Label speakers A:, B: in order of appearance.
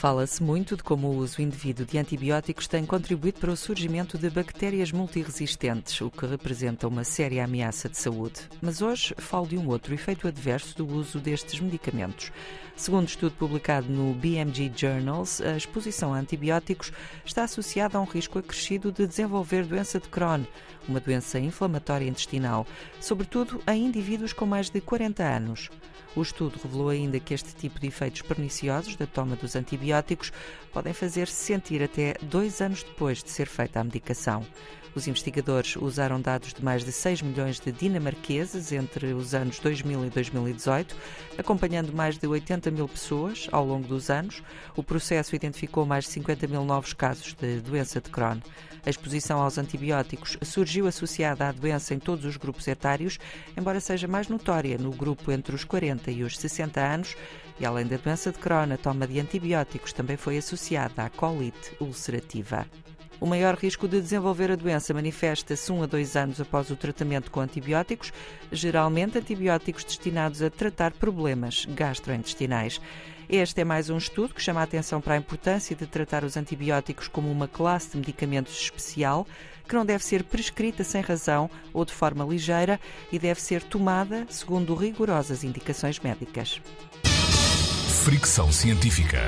A: Fala-se muito de como o uso indevido de antibióticos tem contribuído para o surgimento de bactérias multiresistentes, o que representa uma séria ameaça de saúde. Mas hoje falo de um outro efeito adverso do uso destes medicamentos. Segundo estudo publicado no BMG Journals, a exposição a antibióticos está associada a um risco acrescido de desenvolver doença de Crohn, uma doença inflamatória intestinal, sobretudo em indivíduos com mais de 40 anos. O estudo revelou ainda que este tipo de efeitos perniciosos da toma dos antibióticos podem fazer-se sentir até dois anos depois de ser feita a medicação. Os investigadores usaram dados de mais de 6 milhões de dinamarqueses entre os anos 2000 e 2018, acompanhando mais de 80 mil pessoas ao longo dos anos. O processo identificou mais de 50 mil novos casos de doença de Crohn. A exposição aos antibióticos surgiu associada à doença em todos os grupos etários, embora seja mais notória no grupo entre os 40 e os 60 anos. E além da doença de Crohn, a toma de antibióticos também foi associada à colite ulcerativa. O maior risco de desenvolver a doença manifesta-se um a dois anos após o tratamento com antibióticos, geralmente antibióticos destinados a tratar problemas gastrointestinais. Este é mais um estudo que chama a atenção para a importância de tratar os antibióticos como uma classe de medicamentos especial que não deve ser prescrita sem razão ou de forma ligeira e deve ser tomada segundo rigorosas indicações médicas.
B: Fricção científica.